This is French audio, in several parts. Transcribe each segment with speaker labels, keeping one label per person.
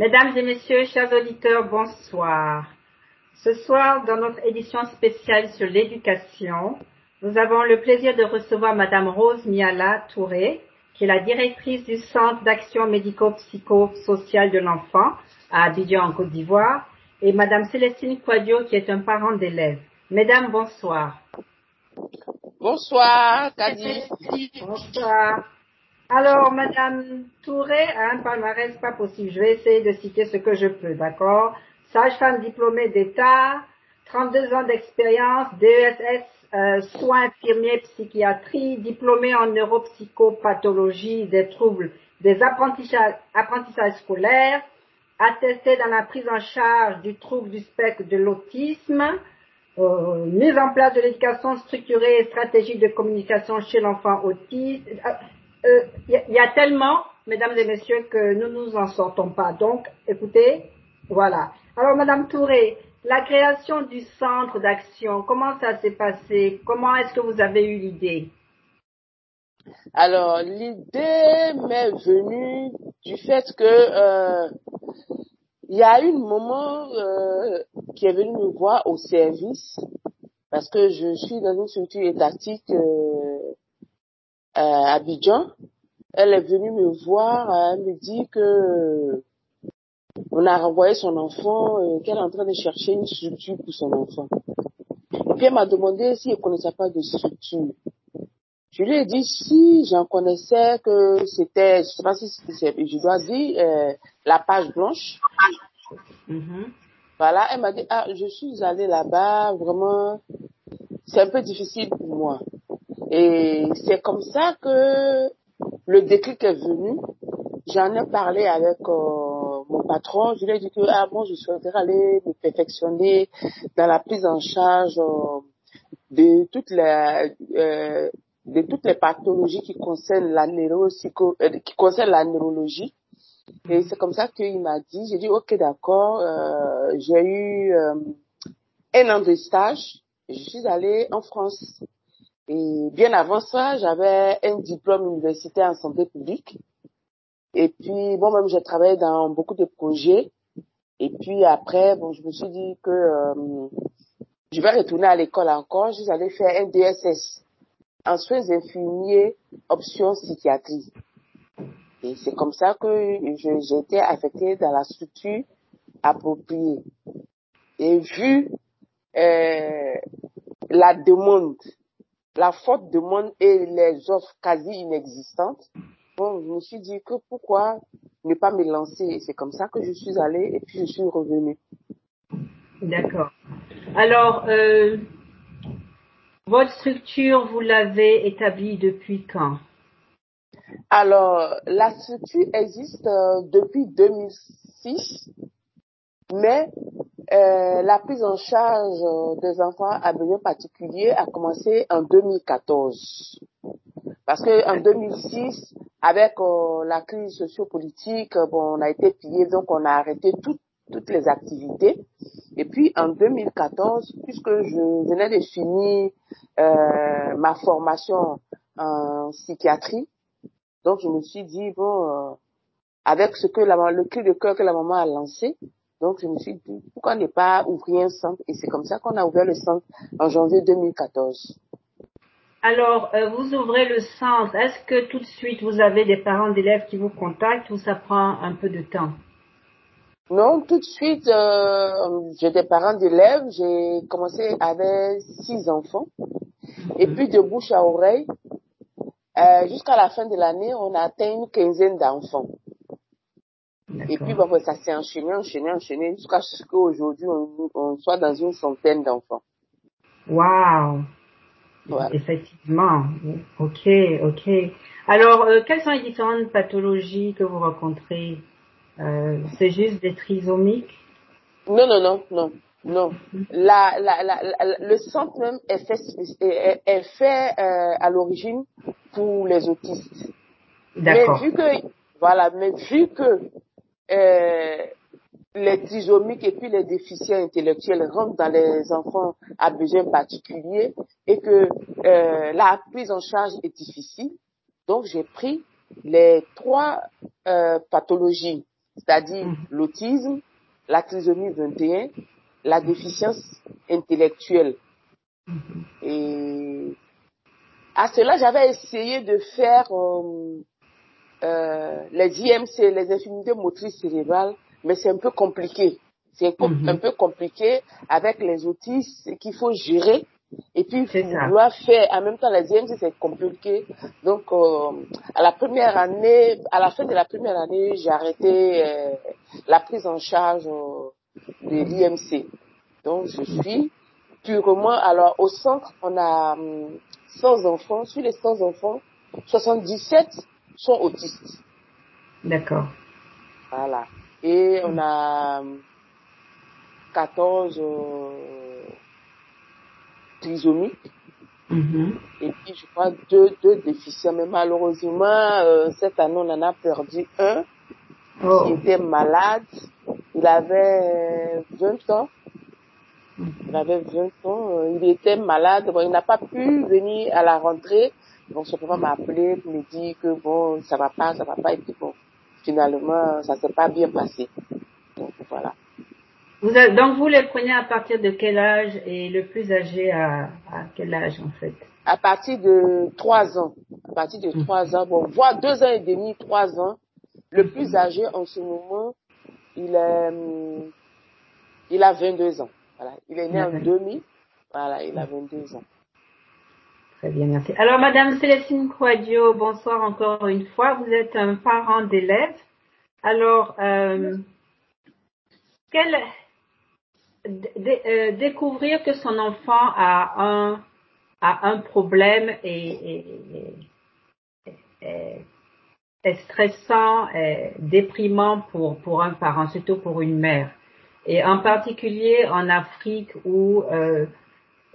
Speaker 1: Mesdames et messieurs, chers auditeurs, bonsoir. Ce soir, dans notre édition spéciale sur l'éducation, nous avons le plaisir de recevoir Madame Rose Miala Touré, qui est la directrice du Centre d'action médico-psychosociale de l'enfant à Abidjan en Côte d'Ivoire, et Madame Célestine Quadio, qui est un parent d'élève. Mesdames, bonsoir.
Speaker 2: Bonsoir, Kadi.
Speaker 1: Bonsoir. Alors, Madame Touré a un palmarès pas possible. Je vais essayer de citer ce que je peux, d'accord? Sage-femme diplômée d'État, 32 ans d'expérience, DESS, euh, soins infirmiers, psychiatrie, diplômée en neuropsychopathologie des troubles des apprentissages, scolaires, attestée dans la prise en charge du trouble du spectre de l'autisme, euh, mise en place de l'éducation structurée et stratégique de communication chez l'enfant autiste. Il euh, y, a tellement, mesdames et messieurs, que nous nous en sortons pas. Donc, écoutez, voilà. Alors, Madame Touré, la création du centre d'action, comment ça s'est passé? Comment est-ce que vous avez eu l'idée?
Speaker 2: Alors, l'idée m'est venue du fait que euh, il y a une maman euh, qui est venue me voir au service parce que je suis dans une structure étatique euh, à Abidjan. Elle est venue me voir, elle me dit que on a renvoyé son enfant, euh, qu'elle est en train de chercher une structure pour son enfant. Et puis elle m'a demandé si elle ne connaissait pas de structure. Je lui ai dit si j'en connaissais que c'était, je sais pas si je dois dire, euh, la page blanche. Mm-hmm. Voilà, elle m'a dit, ah, je suis allée là-bas, vraiment, c'est un peu difficile pour moi. Et c'est comme ça que le déclic est venu. J'en ai parlé avec euh, mon patron. Je lui ai dit que ah bon, je souhaiterais aller me perfectionner dans la prise en charge euh, de toutes les euh, de toutes les pathologies qui concernent la neuropsycho, euh, qui concernent la neurologie. Et c'est comme ça qu'il m'a dit. J'ai dit ok d'accord. J'ai eu un an de stage. Je suis allée en France. Et bien avant ça, j'avais un diplôme universitaire en santé publique. Et puis, bon, même j'ai travaillé dans beaucoup de projets. Et puis après, bon, je me suis dit que euh, je vais retourner à l'école encore. Je vais faire un DSS en soins infirmiers, option psychiatrie. Et c'est comme ça que j'ai été affectée dans la structure appropriée. Et vu euh, la demande la forte demande et les offres quasi inexistantes, bon, je me suis dit que pourquoi ne pas me lancer? Et c'est comme ça que je suis allée et puis je suis revenue.
Speaker 1: D'accord. Alors, euh, votre structure, vous l'avez établie depuis quand?
Speaker 2: Alors, la structure existe euh, depuis 2006, mais euh, la prise en charge euh, des enfants à besoins particuliers a commencé en 2014. Parce que en 2006, avec euh, la crise sociopolitique, bon, on a été pillé, donc on a arrêté toutes les activités. Et puis en 2014, puisque je venais de finir ma formation en psychiatrie, donc je me suis dit bon, avec ce que la, le cri de cœur que la maman a lancé, donc, je me suis dit, pourquoi ne pas ouvrir un centre? Et c'est comme ça qu'on a ouvert le centre en janvier 2014.
Speaker 1: Alors, euh, vous ouvrez le centre. Est-ce que tout de suite, vous avez des parents d'élèves qui vous contactent ou ça prend un peu de temps?
Speaker 2: Non, tout de suite, euh, j'ai des parents d'élèves. J'ai commencé avec six enfants. Et puis, de bouche à oreille, euh, jusqu'à la fin de l'année, on a atteint une quinzaine d'enfants. Et puis, bon, ça s'est enchaîné, enchaîné, enchaîné, jusqu'à ce qu'aujourd'hui, on, on, soit dans une centaine d'enfants.
Speaker 1: Wow! Effectivement. Ok, ok. Alors, euh, quelles sont les différentes pathologies que vous rencontrez? Euh, C'est juste des trisomiques?
Speaker 2: Non, non, non, non, non. La, la, la, le centre même est fait, est, fait euh, à l'origine pour les autistes. D'accord. Mais vu que, voilà, mais vu que euh, les trisomiques et puis les déficients intellectuels rentrent dans les enfants à besoins particuliers et que euh, la prise en charge est difficile. Donc j'ai pris les trois euh, pathologies c'est-à-dire mhm. l'autisme, la trisomie 21, la déficience intellectuelle. Mhm. Et à cela, j'avais essayé de faire euh, euh, les IMC, les infinités motrices cérébrales, mais c'est un peu compliqué. C'est mhm. un peu compliqué avec les outils qu'il faut gérer. Et puis, vouloir faire en même temps les IMC, c'est compliqué. Donc, euh, à la première année, à la fin de la première année, j'ai arrêté euh, la prise en charge de l'IMC. Donc, je suis purement, alors au centre, on a 100 enfants. Sur les 100 enfants, 77 sont autistes.
Speaker 1: D'accord.
Speaker 2: Voilà. Et on a 14 euh, trisomiques. Mm-hmm. Et puis, je crois, deux, deux déficients. Mais malheureusement, euh, cette année, on en a perdu un oh. qui était malade. Il avait 20 ans. Il avait 20 ans. Euh, il était malade. Bon, il n'a pas pu venir à la rentrée. Bon, son papa m'a appelé pour me dire que bon, ça va pas, ça va pas. Et puis bon, finalement, ça s'est pas bien passé. Donc voilà.
Speaker 1: Vous donc vous les prenez à partir de quel âge et le plus âgé à, à quel âge en fait?
Speaker 2: À partir de trois ans. À partir de trois mmh. ans, bon, voire deux ans et demi, trois ans. Le plus âgé en ce moment, il est, hum, il a 22 ans. Voilà. Il est né en 2000. Voilà, il a 22 ans.
Speaker 1: Très bien, merci. Alors, Madame Célestine Quadio, bonsoir encore une fois. Vous êtes un parent d'élève. Alors, euh, euh, découvrir que son enfant a un, problème et, est stressant, déprimant pour, pour un parent, surtout pour une mère. Et en particulier en Afrique où euh,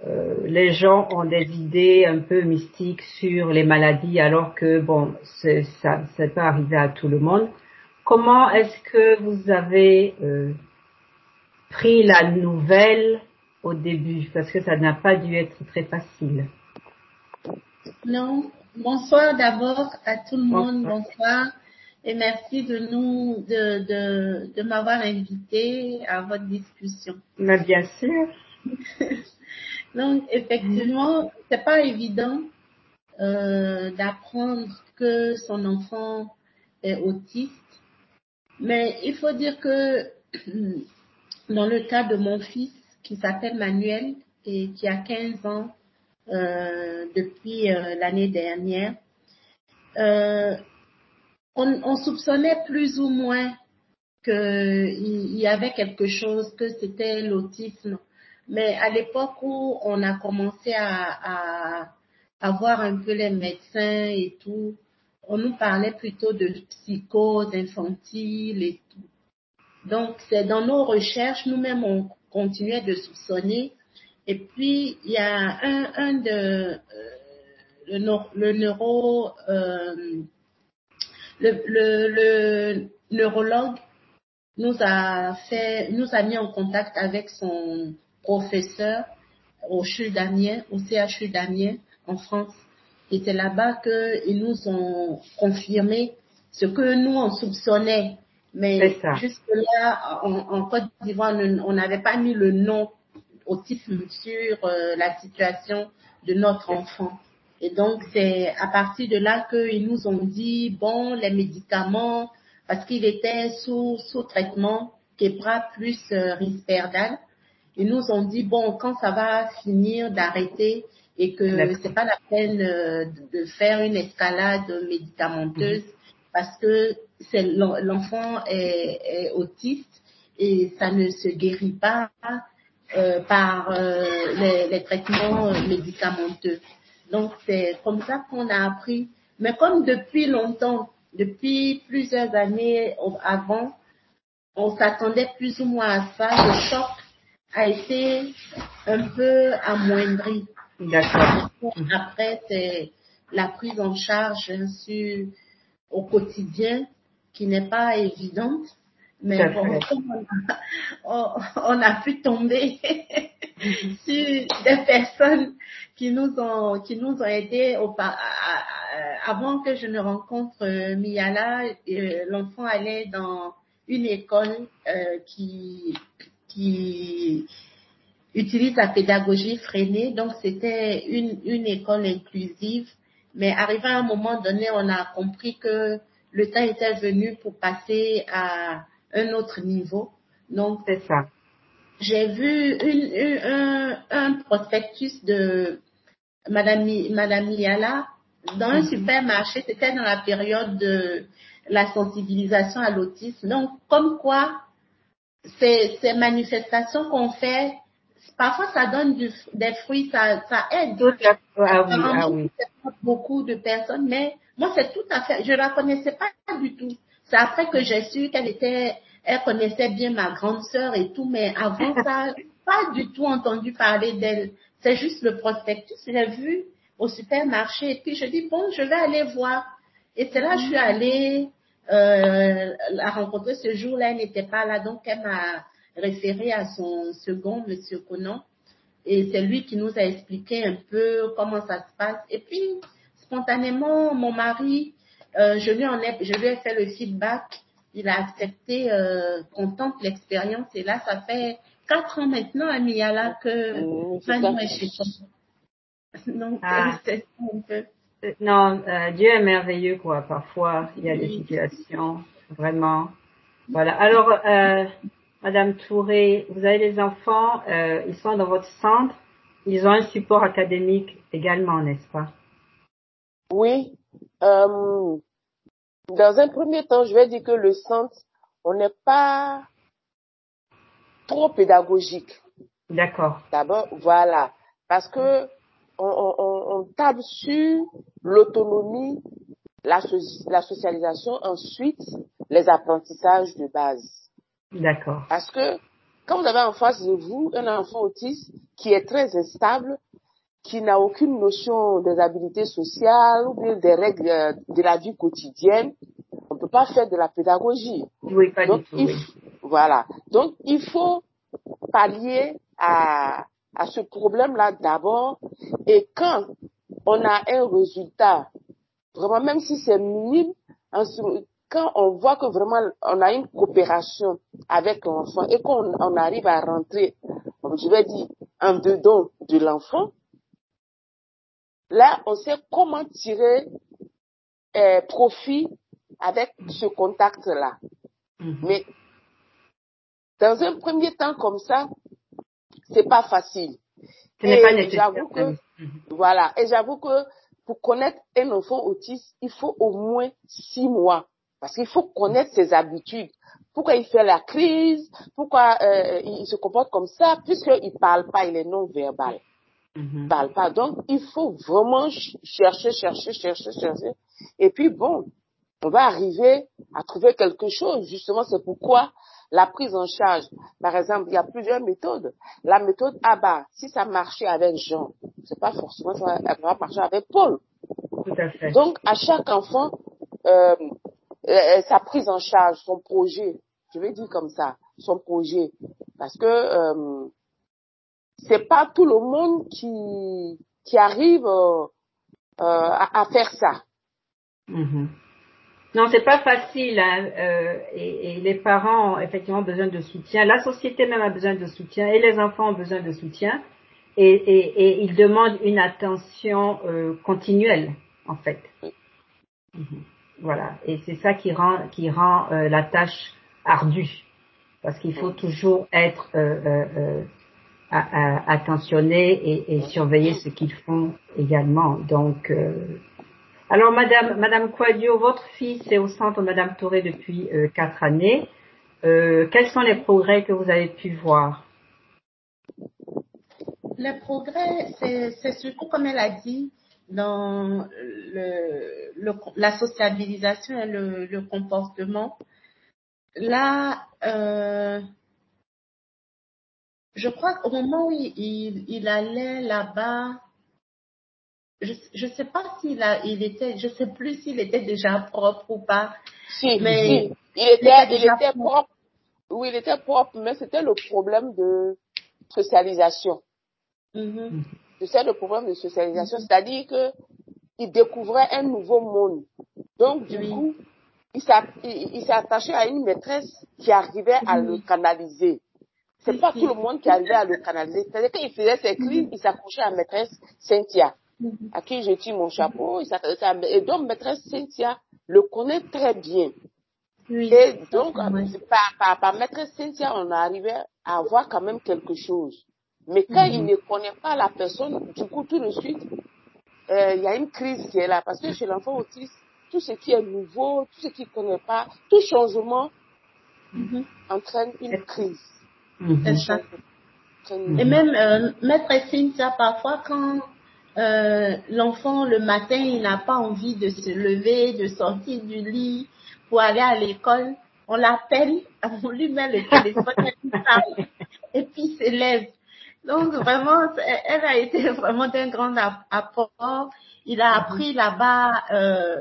Speaker 1: euh, les gens ont des idées un peu mystiques sur les maladies alors que bon, ça, ça peut arriver à tout le monde. Comment est-ce que vous avez euh, pris la nouvelle au début? Parce que ça n'a pas dû être très facile.
Speaker 3: Non. Bonsoir d'abord à tout le monde. Bonsoir. Et merci de nous, de, de, de m'avoir invité à votre discussion.
Speaker 1: Mais bien sûr.
Speaker 3: Donc, effectivement, c'est pas évident euh, d'apprendre que son enfant est autiste. Mais il faut dire que dans le cas de mon fils qui s'appelle Manuel et qui a 15 ans euh, depuis euh, l'année dernière, euh, on, on, soupçonnait plus ou moins qu'il y avait quelque chose, que c'était l'autisme. Mais à l'époque où on a commencé à, à, à voir un peu les médecins et tout, on nous parlait plutôt de psychose infantile et tout. Donc, c'est dans nos recherches, nous-mêmes, on continuait de soupçonner. Et puis, il y a un, un de euh, le, le, neuro, euh, le, le, le, neurologue nous a fait, nous a mis en contact avec son professeur au CHU d'Amiens, au CHU d'Amiens en France. Et c'est là-bas qu'ils nous ont confirmé ce que nous on soupçonnait mais jusque-là, en, Côte d'Ivoire, on n'avait pas mis le nom autisme sur euh, la situation de notre enfant. Et donc, c'est à partir de là qu'ils nous ont dit, bon, les médicaments, parce qu'il était sous, sous traitement, Kepra plus euh, Risperdal, ils nous ont dit, bon, quand ça va finir d'arrêter et que c'est pas la peine euh, de faire une escalade médicamenteuse, mhm. parce que c'est l'enfant est, autiste et ça ne se guérit pas euh, par euh, les, les, traitements médicamenteux. Donc c'est comme ça qu'on a appris. Mais comme depuis longtemps, depuis plusieurs années avant, on s'attendait plus ou moins à ça, le choc a été un peu amoindri. D'accord. Après, c'est la prise en charge sûr au quotidien qui n'est pas évidente. Mais on, a, pu tomber sur des personnes qui nous ont qui nous ont aidés au, avant que je ne rencontre euh, Miyala, euh, l'enfant allait dans une école euh, qui, qui utilise la pédagogie freinée. Donc, c'était une, une école inclusive. Mais arrivé à un moment donné, on a compris que le temps était venu pour passer à un autre niveau. Donc,
Speaker 1: C'est ça.
Speaker 3: j'ai vu une, une- un, un prospectus de Madame, Madame Liala dans un
Speaker 1: Mhm.
Speaker 3: supermarché. C'était dans la période de la sensibilisation à l'autisme. Donc, comme quoi, ces, ces manifestations qu'on fait, parfois ça donne du- des fruits, ça, ça aide.
Speaker 1: Tout à Ah oui,
Speaker 3: Apparemment,
Speaker 1: ah oui.
Speaker 3: c'est pas beaucoup de personnes, mais moi, c'est tout à fait, je la connaissais pas du tout. C'est après que j'ai su qu'elle était, elle connaissait bien ma grande sœur et tout, mais avant ça, pas du tout entendu parler d'elle. C'est juste le prospectus, j'ai vu au supermarché, et puis je dis, bon, je vais aller voir. Et c'est là que je suis allée, euh, la rencontrer ce jour-là, elle n'était pas là, donc elle m'a référé à son second, monsieur Conan. Et c'est lui qui nous a expliqué un peu comment ça se passe. Et puis, spontanément, mon mari, euh, je, lui en ai, je lui ai fait le feedback. Il a accepté, euh, content de l'expérience. Et là, ça fait quatre ans maintenant à Miyala que
Speaker 2: Mmh,
Speaker 3: Manu
Speaker 2: ça.
Speaker 3: est chez toi. Donc,
Speaker 1: Ah.
Speaker 3: c'est un peu.
Speaker 1: Euh, Non, euh, Dieu est merveilleux, quoi. Parfois, il y a des situations, vraiment. Voilà. Alors, euh, Madame Touré, vous avez les enfants, euh, ils sont dans votre centre. Ils ont un support académique également, n'est-ce pas?
Speaker 2: Oui. Euh, dans un premier temps, je vais dire que le centre, on n'est pas trop pédagogique.
Speaker 1: D'accord.
Speaker 2: D'abord, voilà. Parce que on, on, on- on table sur l'autonomie, la, so- la socialisation, ensuite les apprentissages de base.
Speaker 1: D'accord.
Speaker 2: Parce que quand vous avez en face de vous un enfant autiste qui est très instable, qui n'a aucune notion des habilités sociales ou bien des règles euh, de la vie quotidienne, on ne peut pas faire de la pédagogie.
Speaker 1: Oui, pas
Speaker 2: Donc,
Speaker 1: du tout.
Speaker 2: il,
Speaker 1: Oui.
Speaker 2: voilà. Donc, il faut pallier à, à ce problème-là d'abord. Et quand on a un résultat, vraiment, même si c'est minime, quand on voit que vraiment on a une coopération avec l'enfant et qu'on on arrive à rentrer, je vais dire, en dedans de l'enfant, là, on sait comment tirer euh, profit avec ce contact-là.
Speaker 1: Mhm.
Speaker 2: Mais dans un premier temps comme ça, c'est pas facile.
Speaker 1: Ce n'est pas nécessaire.
Speaker 2: j'avoue que,
Speaker 1: Mhm.
Speaker 2: voilà, et j'avoue que pour connaître un enfant autiste, il faut au moins six mois. Parce qu'il faut connaître ses habitudes. Pourquoi il fait la crise, pourquoi euh, il se comporte comme ça, puisqu'il parle pas, il est non verbal.
Speaker 1: Mhm.
Speaker 2: Il parle pas. Donc, il faut vraiment ch- chercher, chercher, chercher, chercher. Et puis, bon, on va arriver à trouver quelque chose. Justement, c'est pourquoi la prise en charge, par exemple, il y a plusieurs méthodes. La méthode ABA, si ça marchait avec Jean, c'est pas forcément ça va ça va marcher avec Paul.
Speaker 1: Tout à fait.
Speaker 2: Donc, à chaque enfant, euh, euh, sa prise en charge, son projet, je vais dire comme ça, son projet, parce que euh, c'est pas tout le monde qui qui arrive euh, euh, à, à faire ça.
Speaker 1: Mhm. Non, c'est pas facile. hein, euh, et, et les parents ont effectivement besoin de soutien. La société même a besoin de soutien et les enfants ont besoin de soutien. Et, et, et ils demandent une attention euh, continuelle, en fait. Mhm. Voilà. Et c'est ça qui rend qui rend euh, la tâche ardue, parce qu'il faut toujours être attentionné et, surveiller ce qu'ils font également. Donc alors, Madame, Madame Quadio, votre fils est au centre Madame Touré depuis euh, quatre années. Euh, quels sont les progrès que vous avez pu voir?
Speaker 3: Le progrès, c'est surtout, comme elle a dit, dans la sociabilisation et le, comportement. Là, euh, je crois qu'au moment où il allait là-bas, je je sais pas s'il a, il était, je sais plus s'il était déjà propre ou pas.
Speaker 2: Si,
Speaker 3: Mais
Speaker 2: si, il était, il
Speaker 3: propre.
Speaker 2: propre. Oui, il était propre, mais c'était le problème de socialisation.
Speaker 3: Mhm.
Speaker 2: C'est le problème de socialisation, c'est-à-dire que il découvrait un nouveau monde. Donc, du
Speaker 3: Oui.
Speaker 2: coup, il s'est attaché à une maîtresse qui arrivait à le canaliser. C'est pas tout le monde qui arrivait à le canaliser. C'est-à-dire qu'il faisait ses cris, il s'accrochait à maîtresse Cynthia, à qui je tire mon chapeau? Il et donc maîtresse Cynthia le connaît très bien. et donc, par, par, maîtresse Cynthia, on arrivait à avoir quand même quelque chose. Mais quand il mhm. ne connaît pas la personne, du coup, tout de suite, euh, il y a une crise qui est là. Parce que chez l'enfant autiste, tout ce qui est nouveau, tout ce qu'il ne connaît pas, tout changement mhm. entraîne une crise.
Speaker 3: Mhm. Et même euh, Maître Cynthia, parfois quand euh, l'enfant le matin, il n'a pas envie de se lever, de sortir du lit pour aller à l'école, on l'appelle, on lui met le téléphone et puis il se lève. Donc vraiment, elle a été vraiment d'un grand apport. Il a appris là-bas euh,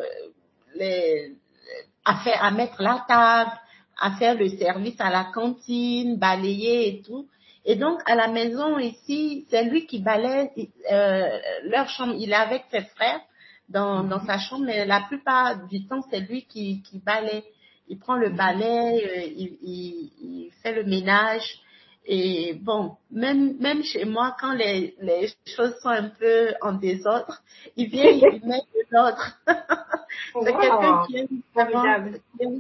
Speaker 3: à faire, à mettre la table, à faire le service à la cantine, balayer et tout. Et donc à la maison ici, c'est lui qui balaye euh, leur chambre. Il est avec ses frères dans, dans sa chambre, mais la plupart du temps c'est lui qui, qui balaye. Il prend le balai, euh, il, il, il, fait le ménage. Et bon, même même chez moi, quand les, les choses sont un peu en désordre, il vient, il met de l'ordre. c'est quelqu'un qui aime vraiment,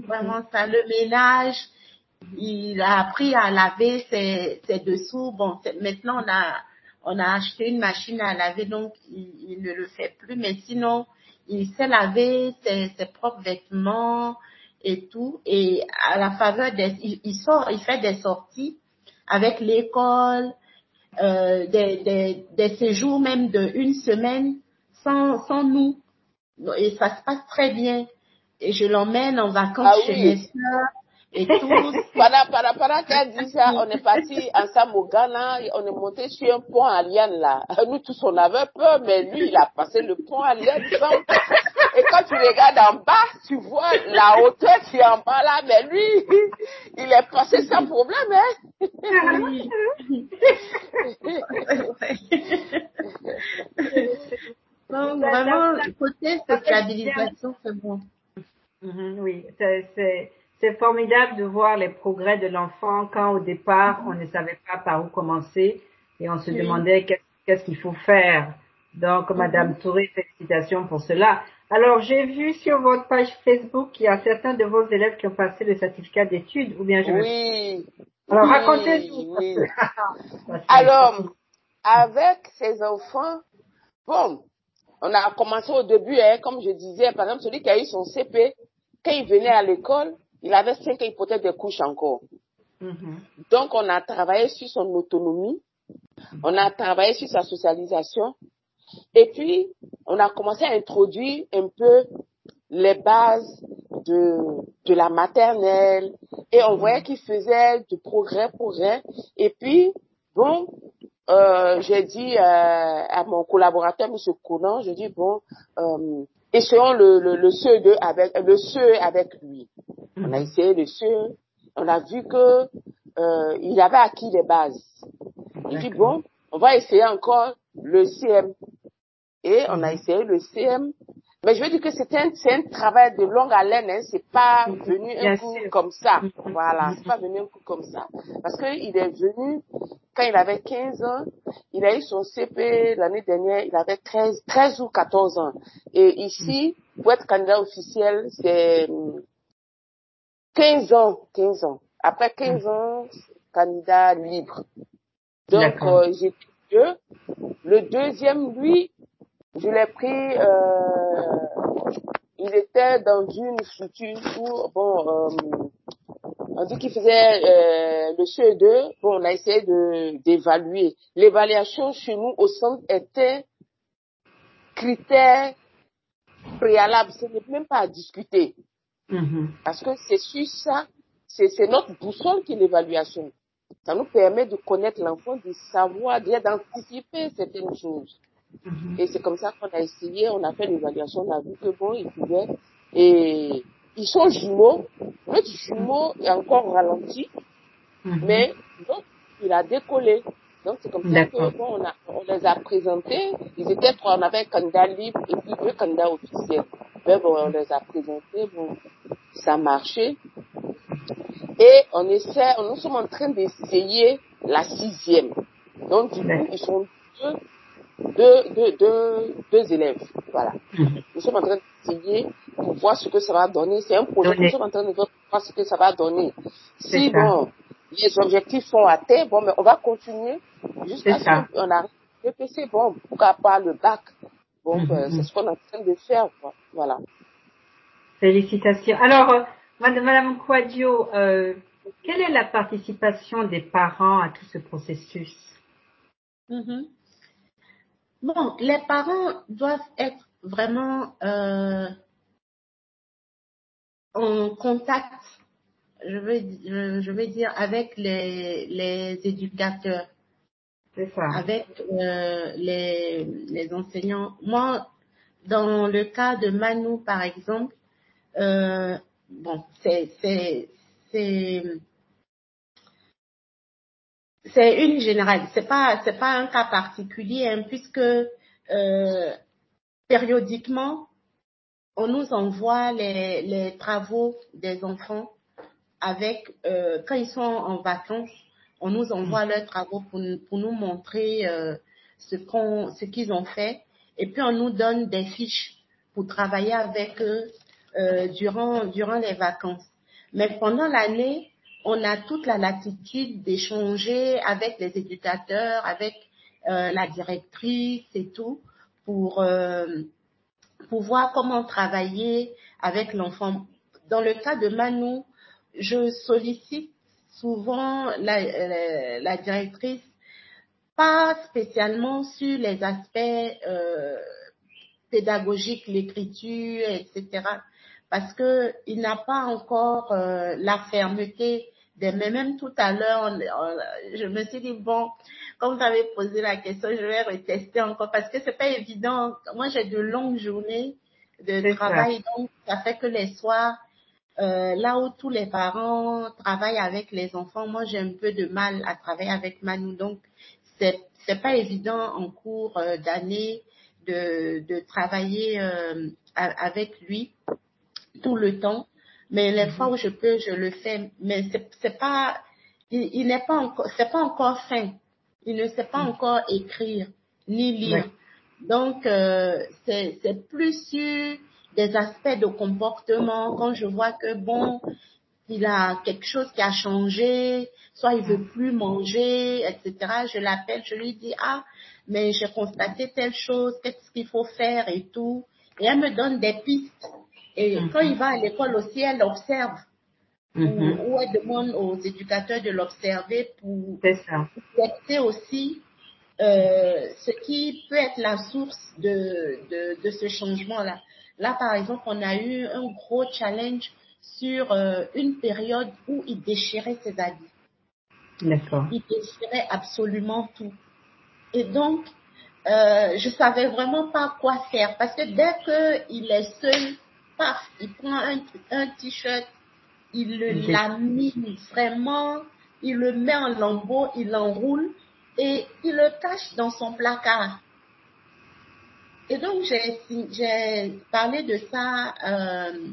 Speaker 3: vraiment ça. Le ménage, il a appris à laver ses, ses dessous. Bon, maintenant on a on a acheté une machine à laver, donc il, il ne le fait plus. Mais sinon, il sait laver ses, ses propres vêtements et tout. Et à la faveur des, il sort, il fait des sorties avec l'école, euh, des, des, des, séjours même de une semaine sans, sans nous. Et ça se passe très bien. Et je l'emmène en vacances ah chez mes soeurs et tout.
Speaker 2: pendant, pendant, pendant qu'elle dit ça, on est parti ensemble au Ghana, on est monté sur un pont à Liane là. Nous tous on avait peur, mais lui il a passé le pont à Liane sans et quand tu regardes en bas, tu vois la hauteur qui est en bas là, mais lui, il est passé sans problème, hein.
Speaker 3: Donc, vraiment, côté stabilisation, c'est bon.
Speaker 1: Mm-hmm, oui, c'est c'est formidable de voir les progrès de l'enfant quand au départ on ne savait pas par où commencer et on se demandait qu'est-ce qu'il faut faire. Donc, mm-hmm. Madame Touré, félicitations pour cela. Alors, j'ai vu sur votre page Facebook qu'il y a certains de vos élèves qui ont passé le certificat d'études, ou bien je
Speaker 2: Oui.
Speaker 1: Alors, racontez-nous.
Speaker 2: Alors, avec ces enfants, bon, on a commencé au début, hein, comme je disais, par exemple, celui qui a eu son CP, quand il venait à l'école, il avait cinq hypothèses de couches encore. Mm-hmm. Donc, on a travaillé sur son autonomie, on a travaillé sur sa socialisation, et puis, on a commencé à introduire un peu les bases de, de la maternelle et on voyait qu'il faisait du progrès pour rien. Et puis, bon, euh, j'ai dit euh, à mon collaborateur, M. Conan, je dis, bon, euh, essayons le, le, le CE2 avec, le CE avec lui. On a essayé le CE, on a vu que euh, il avait acquis les bases. Il dit, bon, on va essayer encore le CM. Et on a essayé le CM. Mais je veux dire que c'est un, un, travail de longue haleine, hein. c'est pas mhm. venu un coup comme ça. Mhm. Voilà, c'est pas venu un coup comme ça. Parce qu'il est venu quand il avait 15 ans, il a eu son CP l'année dernière, il avait 13, 13 ou 14 ans. Et ici, pour être candidat officiel, c'est 15 ans, 15 ans. Après 15 ans, candidat libre. Donc, euh, j'ai. Le deuxième, lui, je l'ai pris, euh, il était dans une structure où, bon, euh, on dit qu'il faisait euh, le CE2, bon, on a essayé de d'évaluer. L'évaluation chez nous au centre était critère préalable, ce n'est même pas à discuter. Mm-hmm. Parce que c'est sur ça, c'est notre boussole qui est l'évaluation. Ça nous permet de connaître l'enfant, de savoir, d'anticiper certaines choses. Mhm. Et c'est comme ça qu'on a essayé, on a fait l'évaluation, on a vu que bon, ils pouvaient. Et ils sont jumeaux. Le jumeau est encore ralenti, mhm. mais donc, il a décollé. Donc c'est comme ça que bon, on, a, on les a présentés. Ils étaient trois, on avait un candidat libre et puis deux candidats officiels. ben bon, on les a présentés, bon, ça marchait. Et on essaie, nous sommes en train d'essayer la sixième. Donc, du coup, ils sont deux, deux, deux, deux, élèves. Voilà. Mhm. Nous sommes en train d'essayer pour voir ce que ça va donner. C'est un projet. Nous sommes en train de voir ce que ça va donner. Si, bon, les objectifs sont atteints, bon, mais on va continuer jusqu'à ce qu'on arrive le PC. Bon, pourquoi pas le bac? Bon, mhm, ben, c'est mhm. ce qu'on est en train de faire, Voilà.
Speaker 1: Félicitations. Alors, euh, Madame Quadio, euh, quelle est la participation des parents à tout ce processus?
Speaker 3: Mm-hmm. Bon, les parents doivent être vraiment euh, en contact, je veux, je veux dire, avec les, les éducateurs. C'est ça. Avec euh, les, les enseignants. Moi, dans le cas de Manu, par exemple, euh, bon, c'est, c'est, une générale, c'est pas, c'est pas un cas particulier, hein, puisque euh, périodiquement, on nous envoie les, les travaux des enfants avec, euh, quand ils sont en vacances, on nous envoie leurs travaux pour, pour nous montrer euh, ce qu'on, ce qu'ils ont fait, et puis on nous donne des fiches pour travailler avec eux durant, durant les vacances. Mais pendant l'année, on a toute la latitude d'échanger avec les éducateurs, avec euh, la directrice et tout, pour, euh, pour voir comment travailler avec l'enfant. Dans le cas de Manu, je sollicite souvent la, la directrice, pas spécialement sur les aspects euh, pédagogiques, l'écriture, etc parce que il n'a pas encore euh, la fermeté mais même tout à l'heure je me suis dit bon comme vous avez posé la question je vais retester encore parce que c'est pas évident. Moi j'ai de longues journées de travail donc ça fait que les soirs euh, là où tous les parents travaillent avec les enfants moi j'ai un peu de mal à travailler avec Manu donc c'est c'est pas évident en cours euh, d'année de de travailler euh, avec lui tout le temps, mais les fois où je peux, je le fais. Mais c'est, c'est pas, il, n'est pas encore, c'est pas encore fin. Il ne sait pas mm. encore écrire ni lire. Donc euh, c'est, c'est plus sur des aspects de comportement. Quand je vois que bon, il a quelque chose qui a changé, soit il veut plus manger, etc. Je l'appelle, je lui dis ah, mais j'ai constaté telle chose, qu'est-ce qu'il faut faire et tout. Et elle me donne des pistes. Et quand il va à l'école aussi, elle observe. Mm-hmm. ou, elle demande aux éducateurs de l'observer pour détecter aussi euh, ce qui peut être la source de, de, de ce changement-là. Là, par exemple, on a eu un gros challenge sur euh, une période où il déchirait ses habits. D'accord. Il déchirait absolument tout. Et donc, euh, je savais vraiment pas quoi faire parce que dès qu'il est seul paf, il prend un, un t-shirt, il le lamine vraiment, il le met en lambeau, il l'enroule et il le cache dans son placard. Et donc j'ai parlé de ça euh,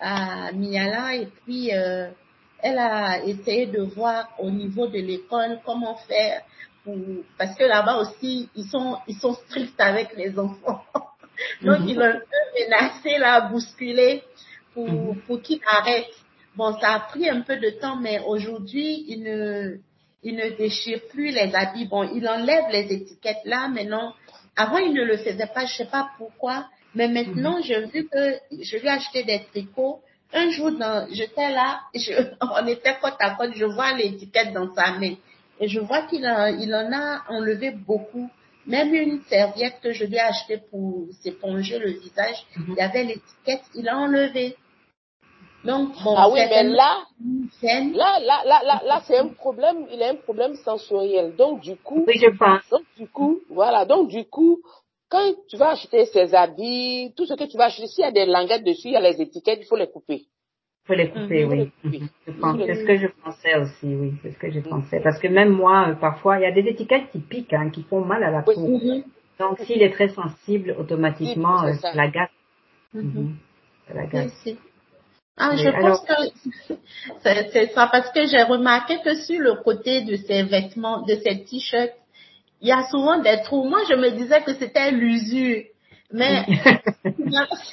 Speaker 3: à Miala et puis euh, elle a essayé de voir au niveau de l'école comment faire pour parce que là-bas aussi ils sont ils sont stricts avec les enfants. Donc, mhm. il a un peu menacé, là, bousculé pour, mhm. pour qu'il arrête. Bon, ça a pris un peu de temps, mais aujourd'hui, il ne, il ne déchire plus les habits. Bon, il enlève les étiquettes là, maintenant. Avant, il ne le faisait pas, je sais pas pourquoi. Mais maintenant, mhm. j'ai vu que je lui ai acheté des tricots. Un jour, j'étais là, je, on était côte à côte, je vois l'étiquette dans sa main. Et je vois qu'il il en a enlevé beaucoup. Même une serviette que je lui ai achetée pour s'éponger le visage, mhm. il y avait l'étiquette, il a enlevé.
Speaker 2: Donc, bon, ah oui, mais là, là, là, là, là, là, c'est un problème, il a un problème sensoriel. Donc, du coup,
Speaker 1: oui, je pense.
Speaker 2: Donc, du coup, voilà. Donc, du coup, quand tu vas acheter ses habits, tout ce que tu vas acheter, s'il y a des languettes dessus, il y a les étiquettes, il faut les couper.
Speaker 1: Il faut les couper, oui. Mhm. C'est ce que je pensais aussi, oui. C'est ce que je pensais. Parce que même moi, euh, parfois, il y a des étiquettes qui piquent, hein, qui font mal à la peau. Donc, s'il est très sensible, automatiquement, euh. Mhm. Ça l'agace.
Speaker 3: Oui, c'est- Ah,
Speaker 1: Oui,
Speaker 3: je
Speaker 1: alors-
Speaker 3: pense que c'est ça parce que j'ai remarqué que sur le côté de ces vêtements, de ces t-shirts, il y a souvent des trous. Moi, je me disais que c'était l'usure, mais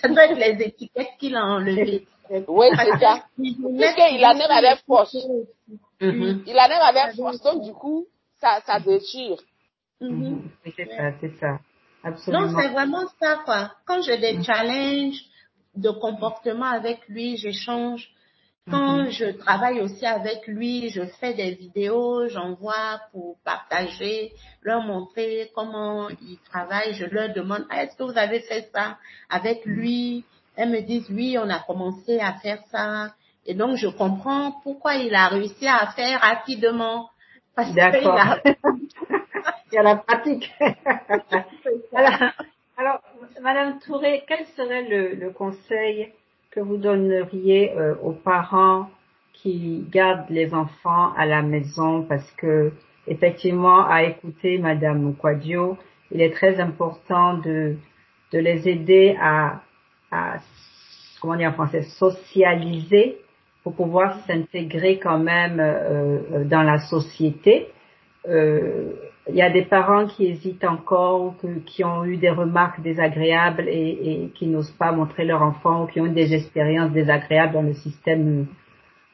Speaker 3: ça doit être les étiquettes qu'il a enlevées.
Speaker 2: Oui, c'est ça.
Speaker 3: Puisqu'il
Speaker 2: Puisqu'il en aime avec force.
Speaker 1: Mhm.
Speaker 2: Il en aime avec force, donc du coup, ça, ça déchire.
Speaker 1: Mhm. Oui, c'est ça, c'est ça.
Speaker 3: Non,
Speaker 1: Absolument.
Speaker 3: c'est vraiment ça, quoi. Quand j'ai des challenges de comportement avec lui, j'échange. Quand je travaille aussi avec lui, je fais des vidéos, j'envoie pour partager, leur montrer comment il travaille. Je leur demande, Ah, est-ce que vous avez fait ça? Avec lui? Elles me disent, oui, on a commencé à faire ça. Et donc, je comprends pourquoi il a réussi à faire rapidement. Parce qu'il
Speaker 1: D'accord.
Speaker 3: a
Speaker 1: Il y a la pratique. alors, alors, Madame Touré, quel serait le, le conseil que vous donneriez euh, aux parents qui gardent les enfants à la maison parce que effectivement, à écouter Madame Quadio, il est très important de, de les aider à, à, comment dire en français, socialiser pour pouvoir s'intégrer quand même euh, euh, dans la société. Euh, il y a des parents qui hésitent encore ou que- qui ont eu des remarques désagréables et, et qui n'osent pas montrer leur enfant ou qui ont eu des expériences désagréables dans le système euh,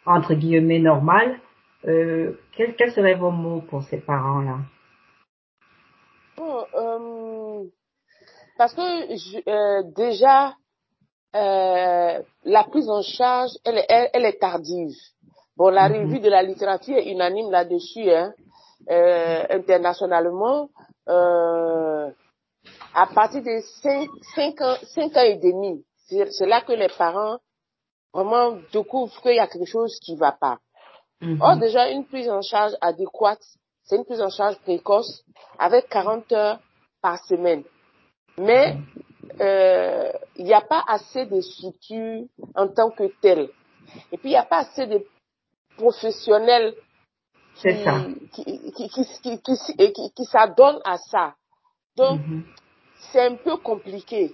Speaker 1: entre guillemets normal. Euh, quels, quels seraient vos mots pour ces parents-là?
Speaker 2: Bon, euh, parce que je- euh, déjà, euh, la prise en charge, elle, est- elle, elle est tardive. Bon, la
Speaker 1: Mhm.
Speaker 2: revue de la littérature est unanime là-dessus, hein, euh, internationalement. Euh, à partir de 5, cinq ans, cinq ans et demi, c'est là que les parents vraiment découvrent qu'il y a quelque chose qui va pas.
Speaker 1: Mhm.
Speaker 2: Or, déjà, une prise en charge adéquate, c'est une prise en charge précoce avec 40 heures par semaine. Mais euh, il n'y a pas assez de structures en tant que telles. Et puis, il n'y a pas assez de professionnels qui,
Speaker 1: C'est ça.
Speaker 2: qui, qui, qui, qui, qui, et qui- qui s'adonnent à ça. Donc,
Speaker 1: Mhm.
Speaker 2: c'est un peu compliqué.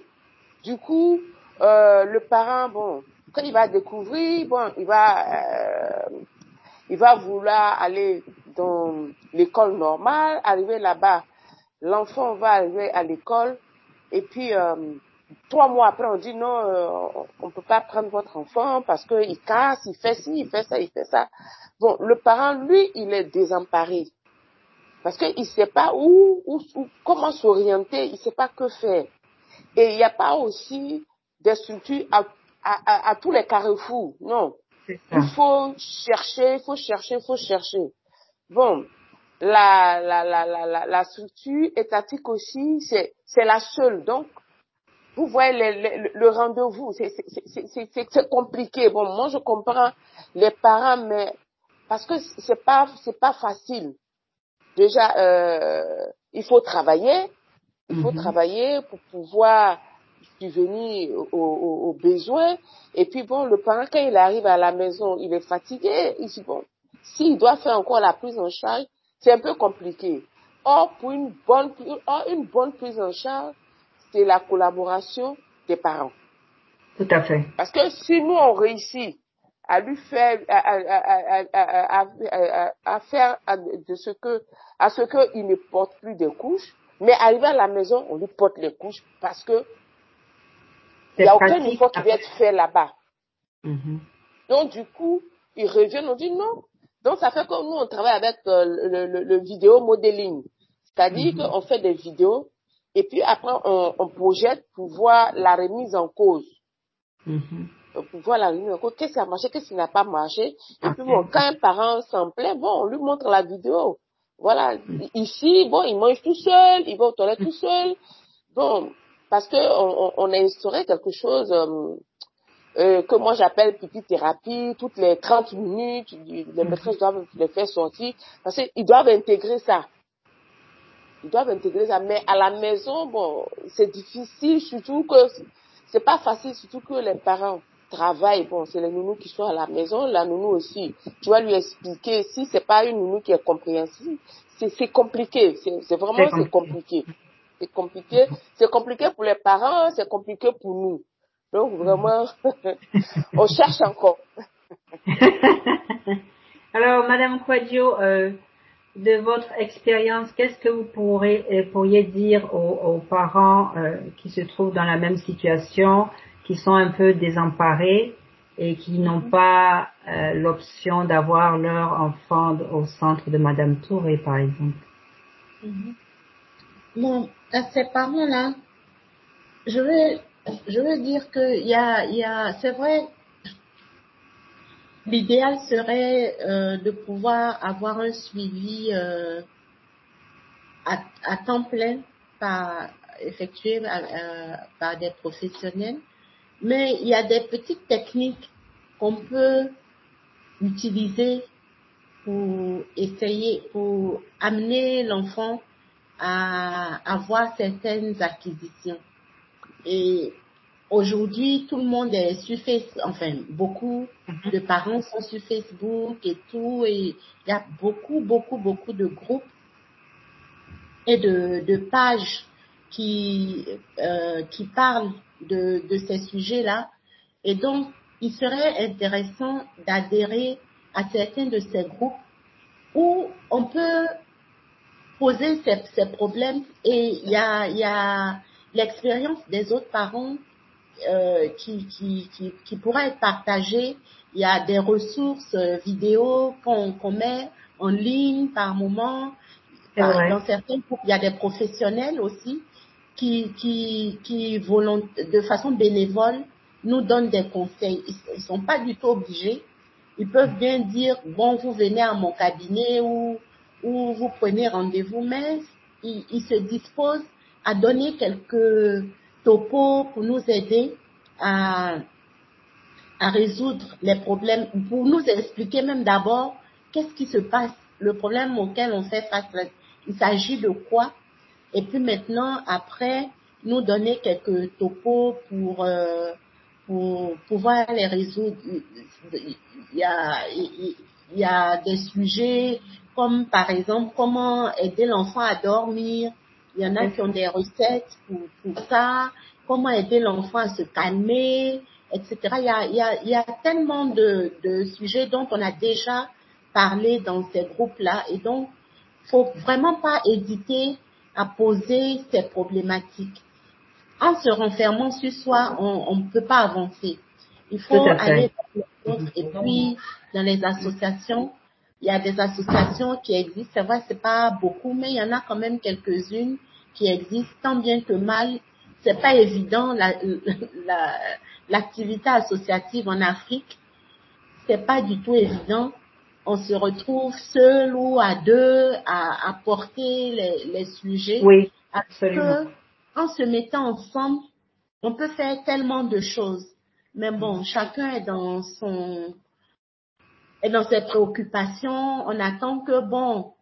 Speaker 2: Du coup, euh, le parent, bon, quand il va découvrir, bon, il va, euh, il va vouloir aller dans l'école normale, arriver là-bas, l'enfant va arriver à l'école, et puis euh, trois mois après, on dit non, euh, on peut pas prendre votre enfant parce que il casse, il fait ci, il fait ça, il fait ça. Bon, le parent, lui, il est désemparé parce qu'il sait pas où, où, où- comment s'orienter, il sait pas que faire. Et il n'y a pas aussi des structures à, à, à, à tous les carrefours, non. Il faut chercher, il faut chercher, il faut chercher. Bon, la, la, la, la, la, structure étatique aussi, c'est la seule. Donc, vous voyez le, le, le rendez-vous, c'est, c'est, c'est, c'est, c'est, c'est compliqué. Bon, moi, je comprends les parents, mais parce que c'est pas, c'est pas facile. Déjà, euh, il faut travailler, il faut
Speaker 1: Mhm.
Speaker 2: travailler pour pouvoir subvenir aux, aux- aux besoins. Et puis bon, le parent, quand il arrive à la maison, il est fatigué. Il dit bon, s'il doit faire encore la prise en charge, c'est un peu compliqué. Or, pour une bonne, or, une bonne prise en charge, c'est la collaboration des parents.
Speaker 1: Tout à fait.
Speaker 2: Parce que si nous, on réussit à lui faire, à, à, à, à, faire de ce que, à ce qu'il ne porte plus de couches, mais arrivé à la maison, on lui porte les couches parce que il n'y a aucun effort qui va être fait là-bas.
Speaker 1: Mhm.
Speaker 2: Donc, du coup, ils reviennent, on dit non. Donc, ça fait que nous, on travaille avec euh, le, le, le vidéo modeling. C'est-à-dire
Speaker 1: Mhm.
Speaker 2: qu'on fait des vidéos et puis après, on, on projette pour voir la remise en cause.
Speaker 1: Mhm.
Speaker 2: Pour voir la remise en cause. Qu'est-ce qui a marché, qu'est-ce qui n'a pas marché. Et puis, bon, quand un parent s'en plaît, bon, on lui montre la vidéo. Voilà. Ici, bon, il mange tout seul, il va aux toilettes tout seul. Bon, parce que on, on- on a instauré quelque chose euh, euh, que moi j'appelle pipi thérapie, toutes les 30 minutes, les maîtresses doivent les faire sortir, parce qu'ils doivent intégrer ça. Ils doivent intégrer ça, mais à la maison, bon, c'est difficile, surtout que c'est pas facile, surtout que les parents travaillent. Bon, c'est les nounous qui sont à la maison, la nounou aussi. Tu vas lui expliquer, si c'est pas une nounou qui est compréhensible, c'est compliqué, c'est vraiment
Speaker 1: c'est
Speaker 2: compliqué. C'est compliqué, c'est compliqué pour les parents, c'est compliqué pour nous. Donc vraiment, on cherche encore.
Speaker 1: Alors, Madame Quadio, euh, de votre expérience, qu'est-ce que vous euh, pourriez dire aux, parents euh, qui se trouvent dans la même situation, qui sont un peu désemparés et qui n'ont mhm. pas euh, l'option d'avoir leur enfant au centre de Madame Touré, par exemple?
Speaker 3: Mhm. Bon, à ces parents-là, je veux, je dire que y a, y a, c'est vrai, l'idéal serait euh, de pouvoir avoir un suivi euh, à, temps plein par effectué euh, par des professionnels, mais il y a des petites techniques qu'on peut utiliser pour essayer, pour amener l'enfant à avoir certaines acquisitions. Et aujourd'hui, tout le monde est sur Facebook, enfin, beaucoup mhm. de parents sont sur Facebook et tout, et il y a beaucoup, beaucoup, beaucoup de groupes et de, de pages qui, euh, qui parlent de, de ces sujets-là. Et donc, il serait intéressant d'adhérer à certains de ces groupes où on peut poser ces, ces problèmes et il y a, y a l'expérience des autres parents euh, qui, qui, qui, qui pourrait être partagée. Il y a des ressources euh, vidéo qu'on qu'on met en ligne par moment. dans certains groupes, il y a des professionnels aussi qui, qui, qui de façon bénévole, nous donnent des conseils. Ils, ne sont pas du tout obligés. Ils peuvent bien dire, bon, vous venez à mon cabinet ou, ou vous prenez rendez-vous, mais ils, ils se disposent à donner quelques topos pour nous aider à, à résoudre les problèmes, pour nous expliquer même d'abord qu'est-ce qui se passe, le problème auquel on fait face. Il s'agit de quoi? Et puis maintenant, après, nous donner quelques topos pour, euh, pour pouvoir les résoudre. Il y, a, il y a des sujets comme par exemple comment aider l'enfant à dormir. Il y en a qui ont des recettes pour, pour ça. Comment aider l'enfant à se calmer, etc. Il y a, il y a, il y a tellement de, de sujets dont on a déjà parlé dans ces groupes-là. Et donc, faut vraiment pas hésiter à poser ces problématiques. En se renfermant sur soi, on ne peut pas avancer. Il faut aller les et puis dans les associations. Il y a des associations qui existent. C'est vrai, c'est pas beaucoup, mais il y en a quand même quelques-unes qui existent tant bien que mal. C'est pas évident l'activité la, associative en Afrique. C'est pas du tout évident on se retrouve seul ou à deux à, à porter les, les, sujets.
Speaker 1: Oui, absolument.
Speaker 3: en se mettant ensemble, on peut faire tellement de choses. Mais bon, chacun est dans son dans ses préoccupations. On attend que bon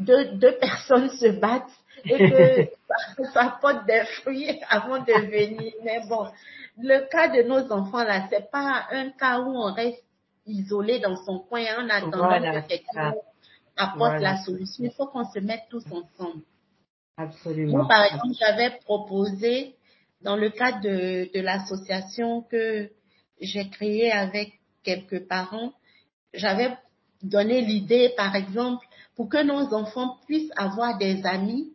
Speaker 3: deux, deux personnes se battent et que ça, ça porte des fruits avant de venir. Mais bon, le cas de nos enfants là, c'est pas un cas où on reste isolé dans son coin en attendant que quelqu'un apporte la solution. Il faut qu'on se mette tous ensemble.
Speaker 1: Absolument.
Speaker 3: Moi, par exemple, j'avais proposé, dans le cadre de, de l'association que j'ai créée avec quelques parents, j'avais donné l'idée, par exemple, pour que nos enfants puissent avoir des amis,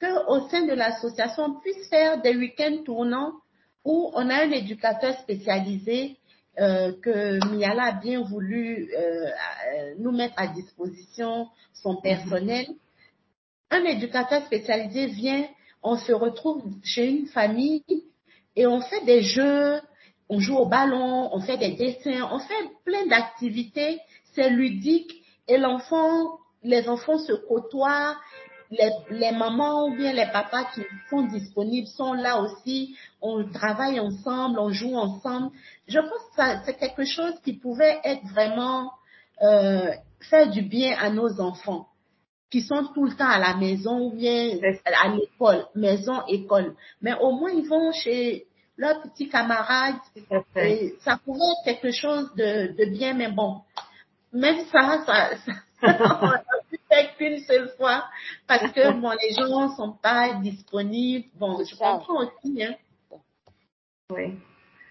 Speaker 3: qu'au sein de l'association, on puisse faire des week-ends tournants où on a un éducateur spécialisé euh, que Miala a bien voulu euh, nous mettre à disposition son mhm. personnel. Un éducateur spécialisé vient, on se retrouve chez une famille et on fait des jeux, on joue au ballon, on fait des dessins, on fait plein d'activités, c'est ludique et l'enfant, les enfants se côtoient, les, les, mamans ou bien les papas qui sont disponibles sont là aussi. On travaille ensemble, on joue ensemble. Je pense que c'est quelque chose qui pouvait être vraiment euh, faire du bien à nos enfants qui sont tout le temps à la maison ou bien à l'école, maison, école. Mais au moins ils vont chez leurs petits camarades et ça pourrait être quelque chose de, de bien, mais bon, même ça, ça, ça on a pu faire qu'une seule fois parce que bon, les gens ne sont pas disponibles. Bon, je comprends aussi. Hein.
Speaker 1: Oui.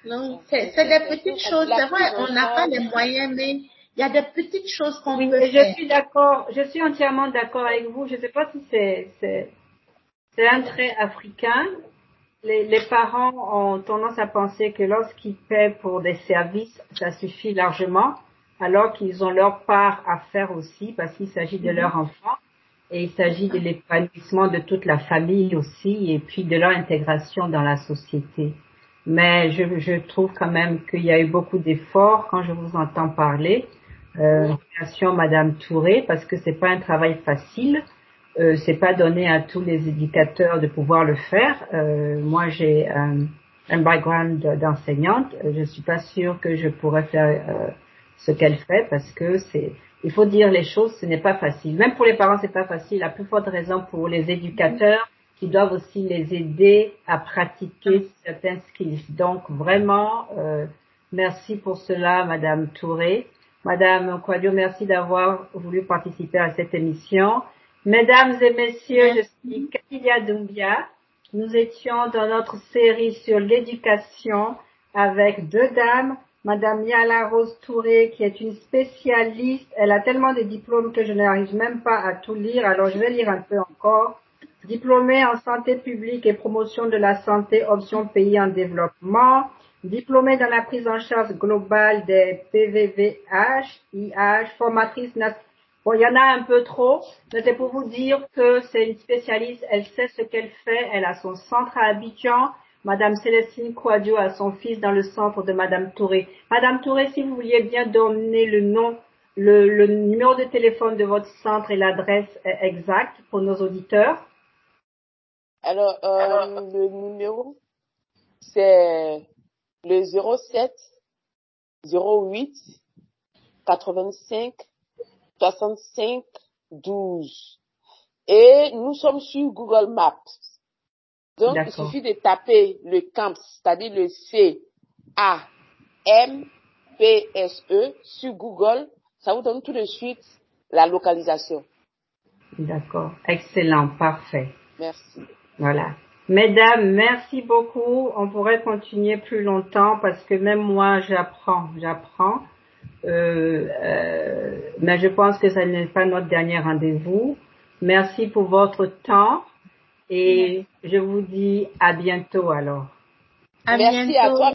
Speaker 3: Non, c'est des petites choses. C'est vrai, on n'a pas les moyens, mais il y a des petites choses qu'on
Speaker 1: oui,
Speaker 3: peut
Speaker 1: je
Speaker 3: faire.
Speaker 1: suis d'accord, je suis entièrement d'accord avec vous. Je ne sais pas si c'est, c'est, c'est un trait africain. Les, les parents ont tendance à penser que lorsqu'ils paient pour des services, ça suffit largement, alors qu'ils ont leur part à faire aussi, parce qu'il s'agit de leur enfant. Et il s'agit de l'épanouissement de toute la famille aussi, et puis de leur intégration dans la société. Mais je, je trouve quand même qu'il y a eu beaucoup d'efforts quand je vous entends parler. Euh, Madame Touré, parce que c'est pas un travail facile. Euh, c'est pas donné à tous les éducateurs de pouvoir le faire. Euh, moi, j'ai un, un background d'enseignante. Je suis pas sûre que je pourrais faire euh, ce qu'elle fait parce que c'est, il faut dire les choses, ce n'est pas facile. Même pour les parents, c'est pas facile. La plus forte raison pour les éducateurs qui doivent aussi les aider à pratiquer certains skills. Donc vraiment, euh, merci pour cela, Madame Touré. Madame Quadio, merci d'avoir voulu participer à cette émission. Mesdames et messieurs, je suis Katilia Doumbia. Nous étions dans notre série sur l'éducation avec deux dames, Madame Yala Rose Touré, qui est une spécialiste. Elle a tellement de diplômes que je n'arrive même pas à tout lire, alors je vais lire un peu encore. Diplômée en santé publique et promotion de la santé, option pays en développement. Diplômée dans la prise en charge globale des PVVH, IH, formatrice nationale. Bon, il y en a un peu trop, mais c'est pour vous dire que c'est une spécialiste, elle sait ce qu'elle fait, elle a son centre à Abidjan. Madame Célestine Quadio a son fils dans le centre de Madame Touré. Madame Touré, si vous vouliez bien donner le nom, le, le numéro de téléphone de votre centre et l'adresse exacte pour nos auditeurs.
Speaker 2: Alors, euh, le numéro, c'est le 07 08 85 65 12. Et nous sommes sur Google Maps. Donc, il suffit de taper le camps, c'est-à-dire le C A M P S E sur Google. Ça vous donne tout de suite la localisation.
Speaker 1: D'accord. Excellent. Parfait.
Speaker 2: Merci.
Speaker 1: Voilà. Mesdames, merci beaucoup. On pourrait continuer plus longtemps parce que même moi, j'apprends, j'apprends. Euh, euh, mais je pense que ça n'est pas notre dernier rendez-vous. Merci pour votre temps et je vous dis à bientôt alors.
Speaker 3: À
Speaker 2: Merci
Speaker 3: bientôt.
Speaker 2: à toi.